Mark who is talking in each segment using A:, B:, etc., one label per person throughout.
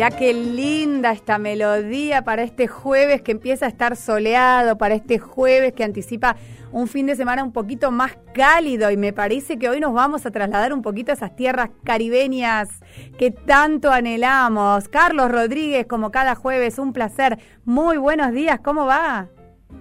A: Mirá qué linda esta melodía para este jueves que empieza a estar soleado, para este jueves que anticipa un fin de semana un poquito más cálido y me parece que hoy nos vamos a trasladar un poquito a esas tierras caribeñas que tanto anhelamos. Carlos Rodríguez, como cada jueves, un placer. Muy buenos días, ¿cómo va?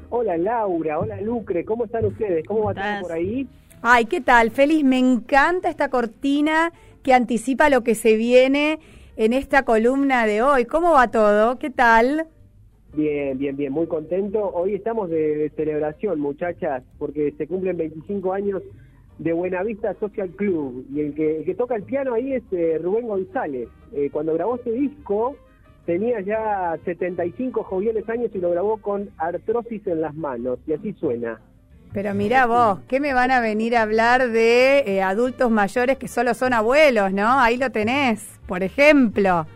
B: Hola Laura, hola Lucre, ¿cómo están ustedes? ¿Cómo va todo por ahí?
A: Ay, ¿qué tal? Feliz, me encanta esta cortina que anticipa lo que se viene en esta columna de hoy. ¿Cómo va todo? ¿Qué tal?
B: Bien, bien, bien, muy contento. Hoy estamos de, celebración, muchachas, porque se cumplen 25 años de Buenavista Social Club y el que, que toca el piano ahí es eh, Rubén González. Eh, cuando grabó este disco tenía ya 75 joviales años y lo grabó con artrosis en las manos y así suena.
A: Pero mira vos, ¿qué me van a venir a hablar de eh, adultos mayores que solo son abuelos, no? Ahí lo tenés, por ejemplo.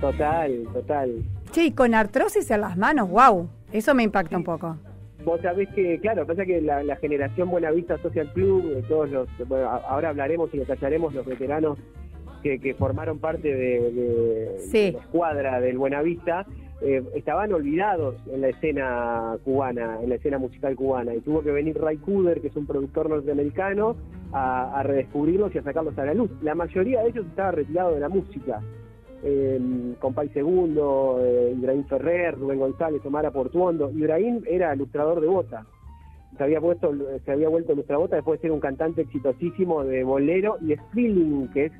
B: Total, total.
A: Sí, con artrosis en las manos, wow, eso me impacta un poco.
B: Vos sabés que, claro, pasa que la, la generación Buenavista Social Club, de todos los, ahora hablaremos y detallaremos los veteranos que, que formaron parte de, de la escuadra del Buenavista, eh, estaban olvidados en la escena cubana, en la escena musical cubana, y tuvo que venir Ray Cooder, que es un productor norteamericano, a, redescubrirlos y a sacarlos a la luz. La mayoría de ellos estaba retirado de la música. Eh, Compay Segundo, eh, Ibrahim Ferrer, Rubén González, Omar Portuondo. Ibrahim era ilustrador de bota. Se había, puesto, se había vuelto ilustrador bota después de ser un cantante exitosísimo de bolero y feeling, que es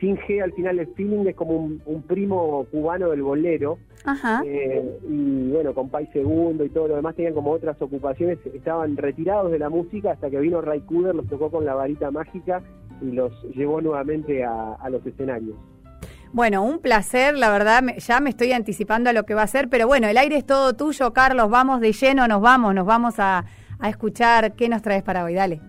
B: sin G al final el feeling es como un, primo cubano del bolero. Ajá. Eh, y bueno, con Pai Segundo y todo lo demás tenían como otras ocupaciones, estaban retirados de la música hasta que vino Ray Cooder, los tocó con la varita mágica y los llevó nuevamente a, los escenarios.
A: Bueno, un placer, la verdad, ya me estoy anticipando a lo que va a ser, pero bueno, el aire es todo tuyo, Carlos, vamos de lleno, nos vamos, nos vamos a, a escuchar qué nos traes para hoy, dale.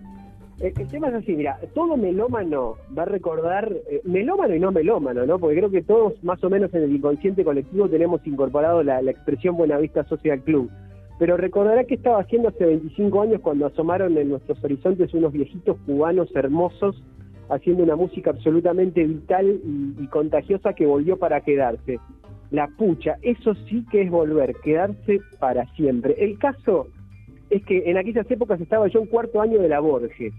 B: El, tema es así, mira, todo melómano va a recordar, eh, melómano y no melómano, ¿no? Porque creo que todos más o menos en el inconsciente colectivo tenemos incorporado la, la expresión Buenavista Social Club. Pero recordará que estaba haciendo hace 25 años cuando asomaron en nuestros horizontes unos viejitos cubanos hermosos haciendo una música absolutamente vital y, y contagiosa que volvió para quedarse. La pucha, eso sí que es volver, quedarse para siempre. El caso es que en aquellas épocas estaba yo en cuarto año de la Borges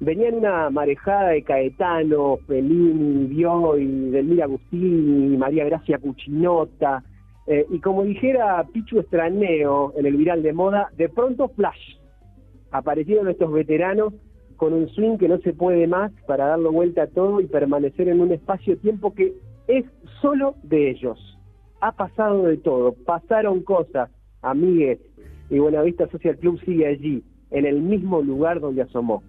B: venían una marejada de Caetano, Fellini, y Delmira Agustini, María Gracia Cuchinota, eh, y como dijera Pichu Estraneo en el viral de moda, de pronto flash, aparecieron estos veteranos con un swing que no se puede más para darle vuelta a todo y permanecer en un espacio-tiempo que es solo de ellos. Ha pasado de todo, pasaron cosas, amigues, y Buenavista Social Club sigue allí, en el mismo lugar donde asomó.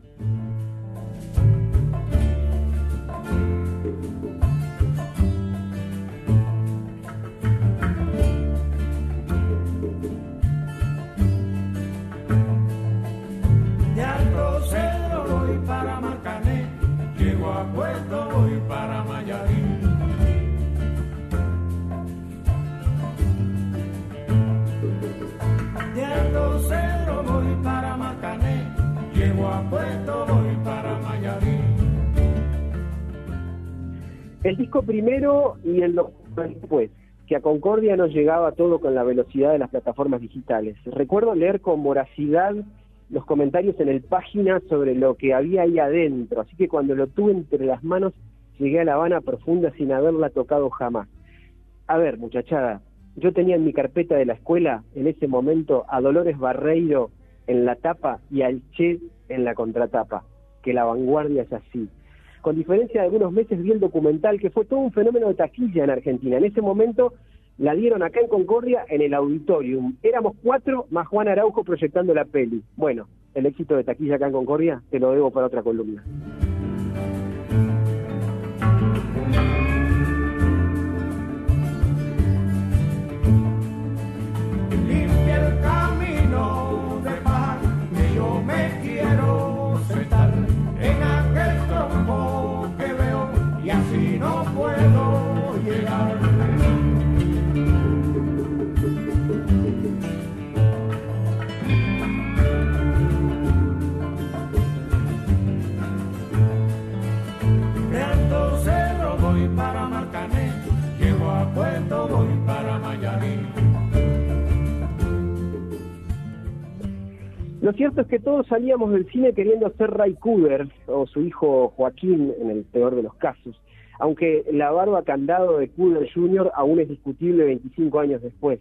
B: El disco primero y el después, que a Concordia no llegaba todo con la velocidad de las plataformas digitales. Recuerdo leer con voracidad los comentarios en el página sobre lo que había ahí adentro, así que cuando lo tuve entre las manos llegué a La Habana profunda sin haberla tocado jamás. A ver, muchachada, yo tenía en mi carpeta de la escuela en ese momento a Dolores Barreiro en la tapa y al Che en la contratapa, que la vanguardia es así con diferencia de algunos meses vi el documental, que fue todo un fenómeno de taquilla en Argentina. En ese momento la dieron acá en Concordia en el auditorium. Éramos cuatro más Juan Araujo proyectando la peli. Bueno, el éxito de taquilla acá en Concordia te lo debo para otra columna. Lo cierto es que todos salíamos del cine queriendo ser Ray Cooder o su hijo Joaquín en el peor de los casos, aunque la barba candado de Cooder Jr. aún es discutible 25 años después.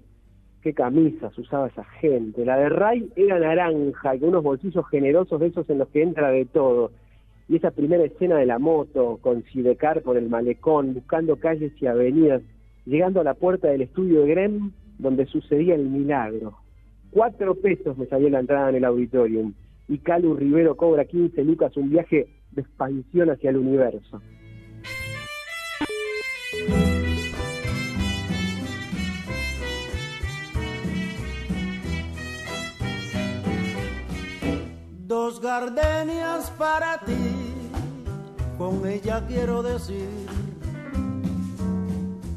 B: Qué camisas usaba esa gente. La de Ray era naranja y con unos bolsillos generosos de esos en los que entra de todo. Y esa primera escena de la moto con Sidecar por el malecón, buscando calles y avenidas, llegando a la puerta del estudio de Grem, donde sucedía el milagro. Cuatro pesos me salió la entrada en el auditorium. Y Calu Rivero cobra 15 lucas un viaje de expansión hacia el universo.
C: Dos gardenias para ti, con ella quiero decir,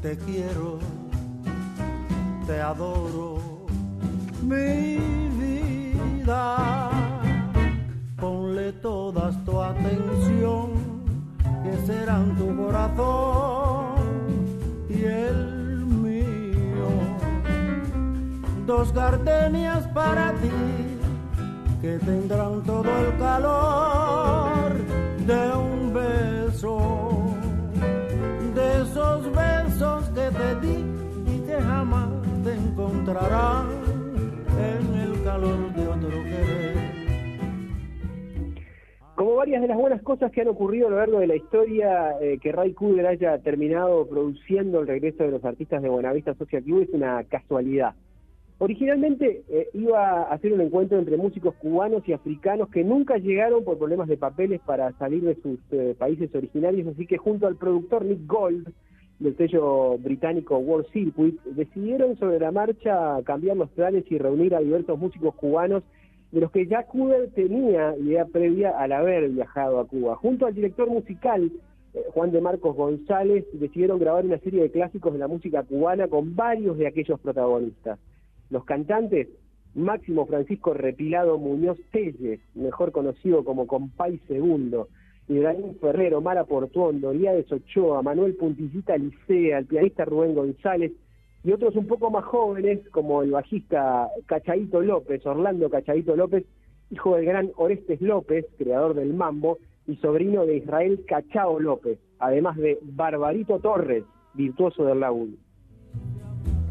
C: te quiero, te adoro, mi vida. Ponle todas tu atención, que serán tu corazón y el mío. Dos gardenias para ti que tendrán todo el calor de un beso, de esos besos que te di y que jamás te encontrarán
B: Como varias de las buenas cosas que han ocurrido a lo largo de la historia, eh, que Ray Cooder haya terminado produciendo el regreso de los artistas de Buenavista Social Club es una casualidad. Originalmente eh, iba a hacer un encuentro entre músicos cubanos y africanos que nunca llegaron por problemas de papeles para salir de sus eh, países originarios, así que junto al productor Nick Gold del sello británico World Circuit, decidieron sobre la marcha cambiar los planes y reunir a diversos músicos cubanos de los que ya Cooder tenía idea previa al haber viajado a Cuba. Junto al director musical eh, Juan de Marcos González decidieron grabar una serie de clásicos de la música cubana con varios de aquellos protagonistas. Los cantantes, Máximo Francisco Repilado Muñoz Telles, mejor conocido como Compay Segundo, Ibrahim Ferrero, Mara Portuondo, de Ochoa, Manuel Puntillita Licea, el pianista Rubén González y otros un poco más jóvenes como el bajista Cachaito López, Orlando Cachaito López, hijo del gran Orestes López, creador del mambo, y sobrino de Israel Cachao López, además de Barbarito Torres, virtuoso del laúd.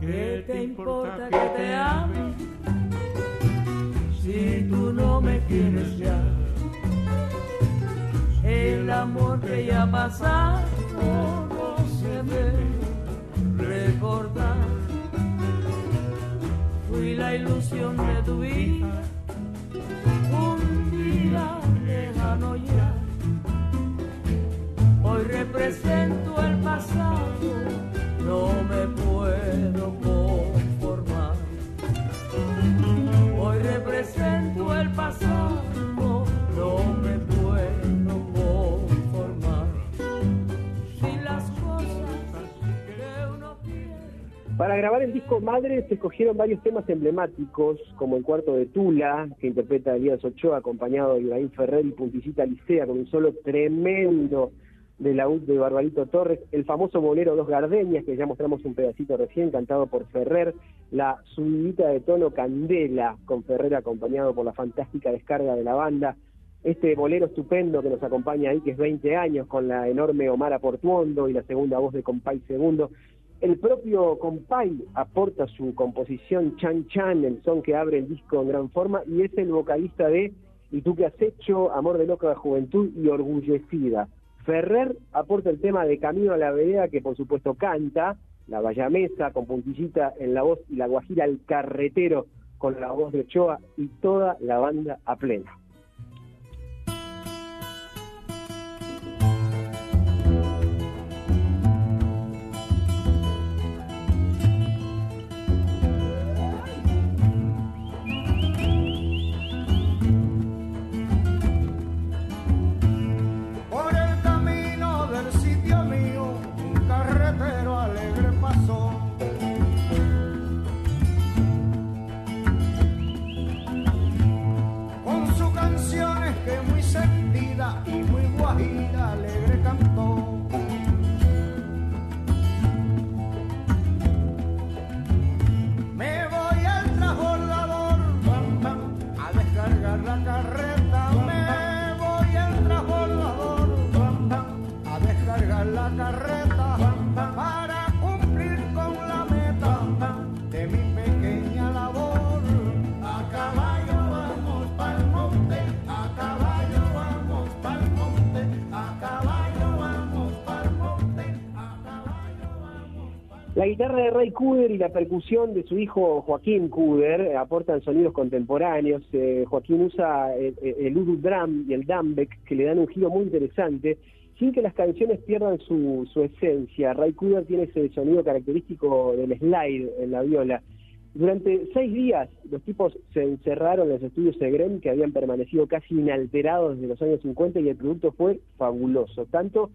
C: ¿Qué te importa que te ame si tú no me quieres ya? El amor que ya pasado no se debe recordar. Fui la ilusión de tu vida, un día lejano ya. Hoy represento el pasado,
B: Para grabar el disco Madre se escogieron varios temas emblemáticos, como el cuarto de Tula, que interpreta Elías Ochoa, acompañado de Ibrahim Ferrer y Puntillita Licea, con un solo tremendo de la de Barbarito Torres, el famoso bolero Dos Gardenias, que ya mostramos un pedacito recién, cantado por Ferrer, la subidita de tono Candela, con Ferrer acompañado por la fantástica descarga de la banda, este bolero estupendo que nos acompaña ahí, que es 20 años, con la enorme Omar Portuondo y la segunda voz de Compay Segundo. El propio Compay aporta su composición Chan Chan, el son que abre el disco en gran forma, y es el vocalista de Y tú que has hecho, Amor de Loca de Juventud y Orgullecida. Ferrer aporta el tema de Camino a la Vereda, que por supuesto canta, la Bayamesa con puntillita en la voz y la Guajira el Carretero con la voz de Ochoa y toda la banda a plena. Guitarra de Ray Cooder y la percusión de su hijo Joaquín Cooder eh, aportan sonidos contemporáneos. Eh, Joaquín usa el, el Udu Drum y el Dumbek que le dan un giro muy interesante sin que las canciones pierdan su, su esencia. Ray Cooder tiene ese sonido característico del slide en la viola. Durante seis días los tipos se encerraron en los estudios Segrem que habían permanecido casi inalterados desde los años 50 y el producto fue fabuloso. Tanto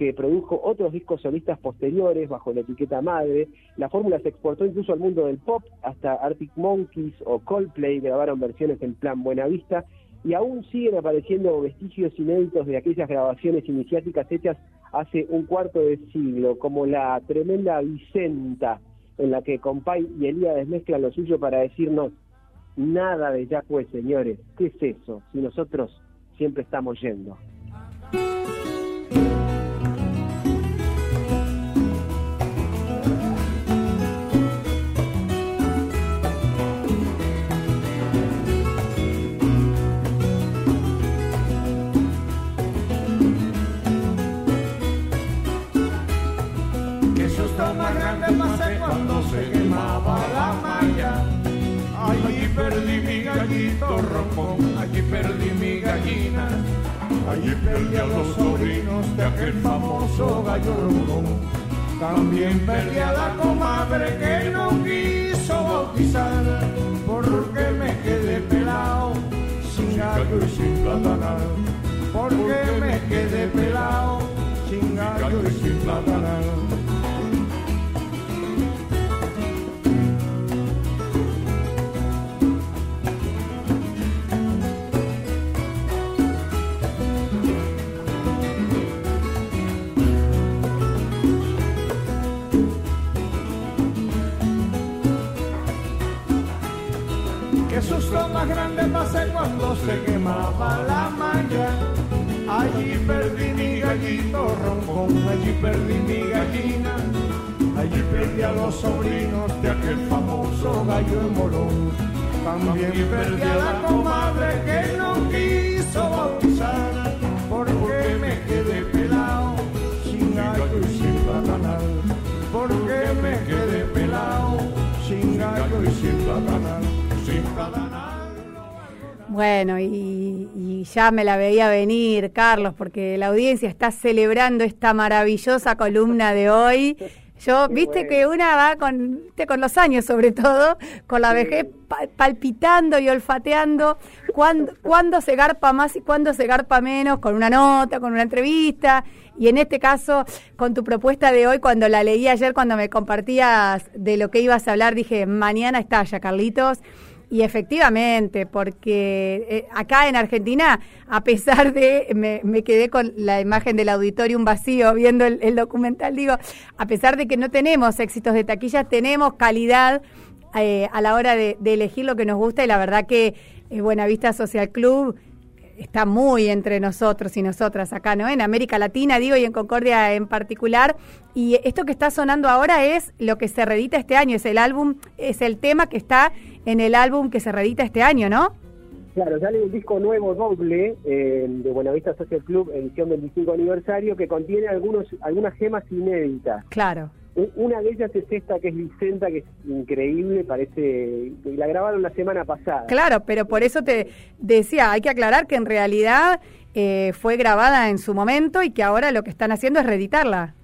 B: que produjo otros discos solistas posteriores bajo la etiqueta madre. La fórmula se exportó incluso al mundo del pop, hasta Arctic Monkeys o Coldplay grabaron versiones en plan Buena Vista y aún siguen apareciendo vestigios inéditos de aquellas grabaciones iniciáticas hechas hace un cuarto de siglo, como la tremenda Vicenta, en la que Compay y Elías mezclan lo suyo para decirnos nada de ya pues señores, ¿qué es eso? Si nosotros siempre estamos yendo.
D: Grande pasé cuando se quemaba la malla. Allí perdí mi gallito rompón, allí perdí mi gallina. Allí perdí a los sobrinos de aquel famoso gallo rompón. También perdí a la comadre que no quiso bautizar, porque me quedé pelado, sin gallo y sin platanal. Porque me quedé pelado, sin gallo y sin platanal. Más grande pasé cuando se quemaba la malla. Allí perdí mi gallito roncón, allí perdí mi gallina. Allí perdí a los sobrinos de aquel famoso gallo de molón. También perdí a la comadre que no quiso bautizar, porque me quedé pelado, sin gallo y sin platanal. Porque me quedé pelado, sin gallo y sin platanal, sin platanal.
A: Bueno, y, y ya me la veía venir, Carlos, porque la audiencia está celebrando esta maravillosa columna de hoy. Yo,
B: Qué
A: viste
B: bueno.
A: que una va con, viste, con los años sobre todo, con la vejez pa- palpitando y olfateando cuándo, cuándo se garpa más y cuándo se garpa menos, con una nota, con una entrevista, y en este caso, con tu propuesta de hoy, cuando la leí ayer, cuando me compartías de lo que ibas a hablar, dije, mañana estalla, Carlitos. Y efectivamente, porque eh, acá en Argentina, a pesar de, me, quedé con la imagen del auditorium vacío viendo el, documental, digo, a pesar de que no tenemos éxitos de taquilla, tenemos calidad eh, a la hora de, elegir lo que nos gusta y la verdad que eh, Buenavista Social Club está muy entre nosotros y nosotras acá, ¿no? En América Latina, digo, y en Concordia en particular. Y esto que está sonando ahora es lo que se reedita este año, es el álbum, es el tema que está en el álbum que se reedita este año, ¿no?
B: Claro, sale un disco nuevo doble eh, de Buenavista Social Club, edición 25 aniversario, que contiene algunos algunas gemas inéditas.
A: Claro.
B: Una de ellas es esta que es Vicenta, que es increíble, parece. y La grabaron la semana pasada.
A: Claro, pero por eso te decía, hay que aclarar que en realidad eh, fue grabada en su momento y que ahora lo que están haciendo es reeditarla.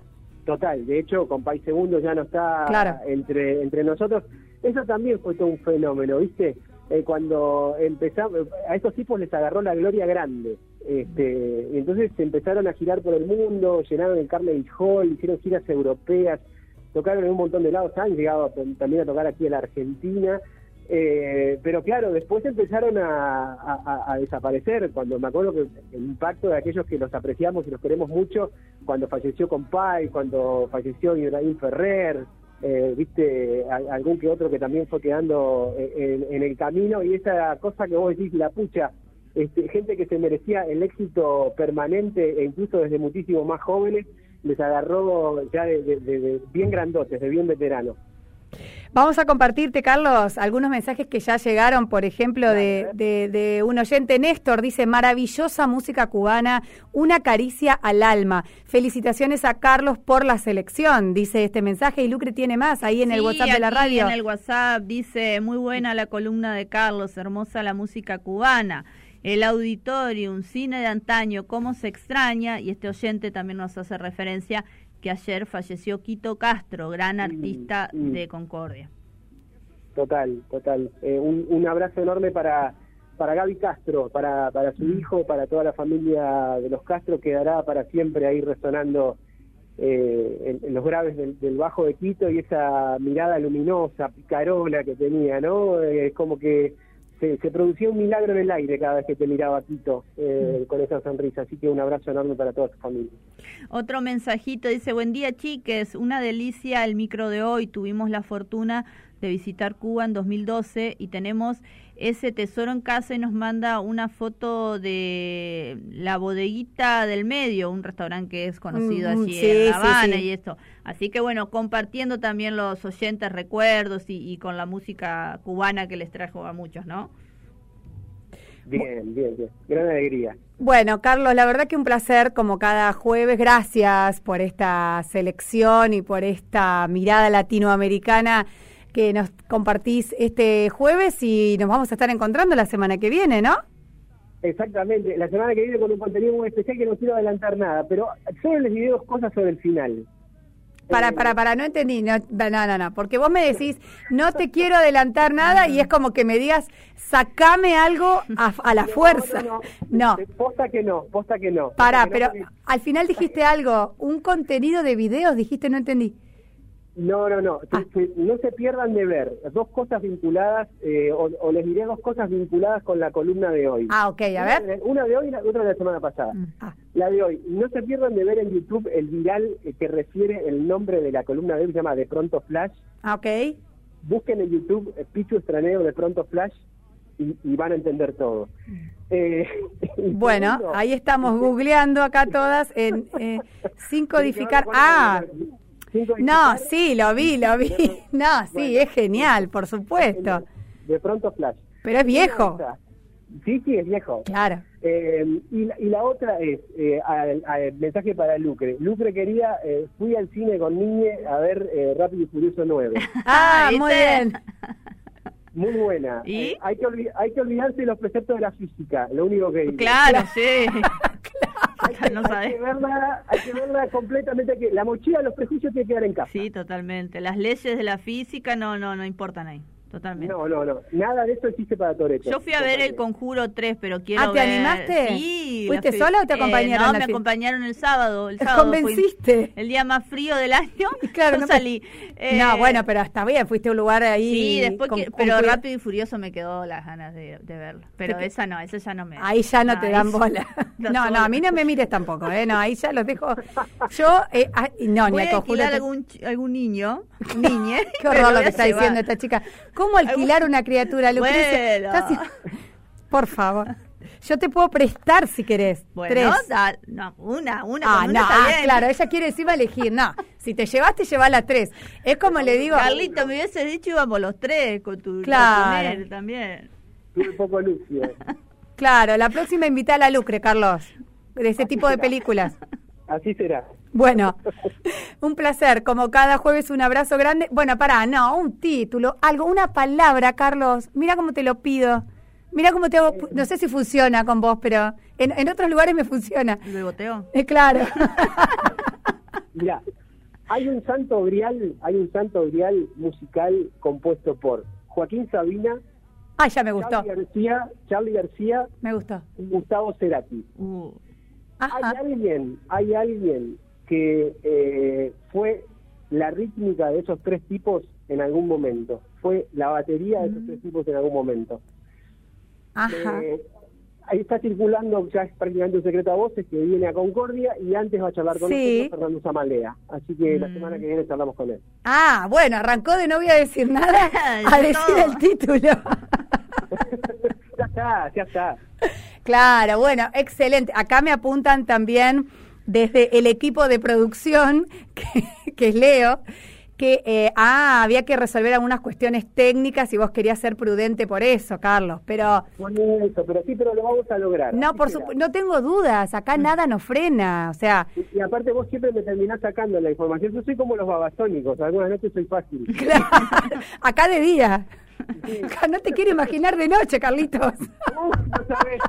B: Total, de hecho, Compay Segundo ya no está
A: Claro.
B: entre, entre nosotros. Eso también fue todo un fenómeno, ¿viste? Eh, cuando empezamos, a estos tipos les agarró la gloria grande. Este, y entonces empezaron a girar por el mundo, llenaron el Carnegie Hall, hicieron giras europeas, tocaron en un montón de lados, han llegado también a tocar aquí en la Argentina. Eh, pero claro, después empezaron a, desaparecer. Cuando me acuerdo que el impacto de aquellos que los apreciamos y los queremos mucho, cuando falleció Compay, cuando falleció Ibrahim Ferrer, eh, viste, algún que otro que también fue quedando eh, en, el camino. Y esa cosa que vos decís, la pucha, este, gente que se merecía el éxito permanente e incluso desde muchísimo más jóvenes. les agarró ya de bien grandotes, de bien veteranos.
A: Vamos a compartirte, Carlos, algunos mensajes que ya llegaron, por ejemplo, de, de- de un oyente, Néstor, dice, maravillosa música cubana, una caricia al alma. Felicitaciones a Carlos por la selección, dice este mensaje, y Lucre tiene más ahí en el WhatsApp de la radio.
E: En el WhatsApp dice, muy buena la columna de Carlos, hermosa la música cubana. El auditorio, un cine de antaño, cómo se extraña, y este oyente también nos hace referencia que ayer falleció Quito Castro, gran artista
B: mm.
E: de Concordia.
B: Total, total. Eh, un, un abrazo enorme para, para Gaby Castro, para, para su hijo, para toda la familia de los Castro, quedará para siempre ahí resonando eh, en, en los graves del, del Bajo de Quito y esa mirada luminosa, picarola que tenía, ¿no? Es como que se, se producía un milagro en el aire cada vez que te miraba Quito eh, con esa sonrisa. Así que un abrazo enorme para toda su familia.
E: Otro mensajito dice, buen día chiques, una delicia el micro de hoy, tuvimos la fortuna de visitar Cuba en 2012 y tenemos ese tesoro en casa y nos manda una foto de la bodeguita del medio, un restaurante que es conocido
A: Mm,
E: allí
A: sí,
E: en La Habana
A: sí.
E: y esto. Así que bueno, compartiendo también los oyentes recuerdos y, y con la música cubana que les trajo a muchos, ¿no?
B: Bien, bien, bien. Gran alegría.
A: Bueno, Carlos, la verdad que un placer como cada jueves. Gracias por esta selección y por esta mirada latinoamericana que nos compartís este jueves y nos vamos a estar encontrando la semana que viene, ¿no?
B: Exactamente, la semana que viene con un contenido muy especial que no quiero adelantar nada, pero solo les diré dos cosas sobre el final.
A: Para,
B: Eh,
A: para, para, no entendí. No, no, no, no, porque vos me decís, no te quiero adelantar nada y es como que me digas, sacame algo a, a la fuerza.
B: No,
A: No,
B: Eh, Posta que no, posta que no.
A: para, pero
B: porque-
A: al final dijiste algo, un contenido de videos, dijiste, no entendí.
B: No, no, no.
A: Ah.
B: que- que no se pierdan de ver dos cosas vinculadas, eh, o, o les diré dos cosas vinculadas con la columna de hoy.
A: Ah, ok, a
B: Una
A: ver.
B: Una de hoy y la otra de la semana pasada.
A: Ah.
B: La de hoy. No se pierdan de ver en YouTube el viral eh, que refiere el nombre de la columna de hoy, se llama De Pronto Flash.
A: Ah, ok.
B: Busquen en YouTube eh, Pichu Estraneo De Pronto Flash y, y van a entender todo. Eh, y
A: Bueno,
B: segundo,
A: ahí estamos googleando acá todas en eh, sin codificar. Ah, no, sí, lo vi, lo vi. No, sí, es genial, por supuesto.
B: De Pronto Flash.
A: Pero es viejo.
B: Sí, sí, es viejo.
A: Claro.
B: Eh, y, la, y la otra es, eh, al- al mensaje para Lucre. Lucre quería, eh, fui al cine con Niñe a ver eh, Rápido y Furioso 9.
A: Ah,
E: ¿viste?
A: muy bien.
B: Muy buena.
E: ¿Y?
B: Eh, hay, que hay que olvidarse de los preceptos de la física, lo único que digo.
E: Claro, sí.
B: Hay
E: no
B: hay
E: sabes.
B: que verla, hay que verla completamente. hay que- la mochila de los prejuicios tiene que quedar en casa.
E: Sí, totalmente. Las leyes de la física no, no, no importan ahí. Totalmente.
B: No, no, no. Nada de eso existe para Toreto.
E: Yo fui a ver el Conjuro 3, pero quiero
A: Ah, ¿te
E: ver-
A: animaste?
E: Sí.
A: ¿Fuiste
E: la fui-
A: sola o te acompañaron
E: no, me
A: fin?
E: acompañaron el sábado. El
A: Te
E: sábado
A: convenciste.
E: el día más frío del año.
A: Claro,
E: yo
A: no,
E: salí. Eh,
A: no, bueno, pero está bien, fuiste a un lugar ahí.
E: Sí, después
A: con-
E: que,
A: con
E: pero Rápido y Furioso me quedó las ganas de, de verlo. Pero
A: Te-
E: esa no, esa ya no me.
A: Ahí ya no te
E: ahí
A: dan bola.
E: No,
A: No, a mí no me mires tampoco, ¿eh? No, ahí ya los dejo. Yo, eh, ah, no, ni
E: a
A: te-
E: algún, algún niño, niñe.
A: Qué horror lo que está
E: llevar.
A: diciendo esta chica. ¿Cómo alquilar una criatura, Lucrecia?
E: Bueno.
A: Estás- Por favor. Yo te puedo prestar si querés.
E: Bueno,
A: Tres.
E: da- no, una, una,
A: Ah,
E: con una
A: no,
E: está
A: ah,
E: bien.
A: claro, ella quiere encima elegir. No, si te llevaste, lleva las tres. Es como le digo.
E: Carlito, me hubiese dicho íbamos los tres con tu,
A: Claro.
E: con también.
B: Estuve un poco lucio.
A: Claro, la próxima invita a la Lucre, Carlos. De ese tipo de películas.
B: Así será.
A: Bueno, un placer. Como cada jueves, un abrazo grande. Bueno, pará, no, un título, algo, una palabra, Carlos. Mira cómo te lo pido. Mira cómo te hago. No sé si funciona con vos, pero en, en otros lugares me funciona.
E: ¿Lo boteo?
A: Eh, claro.
B: Mira, hay un santo grial, hay un santo grial musical compuesto por Joaquín Sabina,
A: Ay, ya me gustó.
B: Charlie García, Charlie García
A: Me gustó.
B: Gustavo Cerati.
E: Uh,
A: Ajá.
B: Hay alguien, hay alguien que eh, fue la rítmica de esos tres tipos en algún momento. Fue la batería de esos
A: Mm.
B: tres tipos en algún momento.
A: Ajá.
B: Eh, ahí está circulando, ya es prácticamente un secreto a voces, que viene a Concordia y antes va a charlar con
A: Sí.
B: nosotros Fernando Zamalea. Así que la
E: Mm.
B: semana que viene charlamos con él.
A: Ah, bueno, arrancó de no voy a decir nada a decir el título.
B: ya está, ya está.
A: Claro, bueno, excelente. Acá me apuntan también desde el equipo de producción, que, que es Leo, que eh, ah, había que resolver algunas cuestiones técnicas y vos querías ser prudente por eso, Carlos, pero
B: Bueno, eso, pero sí, pero lo vamos a lograr.
A: no, por supu- no tengo dudas, acá nada nos frena, o sea,
B: Y, y aparte vos siempre me terminás sacando la información. Yo soy como los babasónicos, algunas noches soy fácil.
A: acá de día. No te quiero imaginar de noche, Carlitos.
B: Uf, no sabés,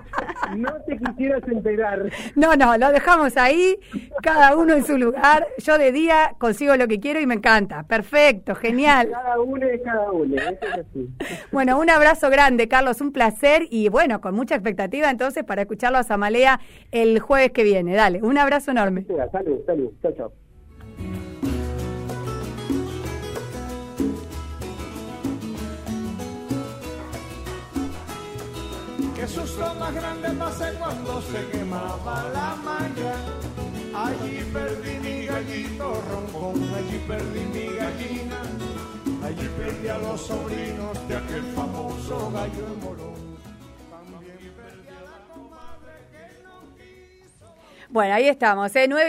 B: no te quisieras enterar.
A: No, no, lo dejamos ahí, cada uno en su lugar. Yo de día consigo lo que quiero y me encanta. Perfecto, genial.
B: Cada uno es cada uno, eso es así.
A: Bueno, un abrazo grande, Carlos, un placer y bueno, con mucha expectativa entonces para escucharlo a Samalea el jueves que viene. Dale, un abrazo enorme.
B: Salud, salud, chao, chao.
D: Qué susto más grande pasé cuando se quemaba la malla. Allí perdí mi gallito roncón, allí perdí mi gallina. Allí perdí a los sobrinos de aquel famoso gallo de molón. También perdí a la comadre que no quiso.
A: Bueno, ahí estamos, ¿eh? Nueve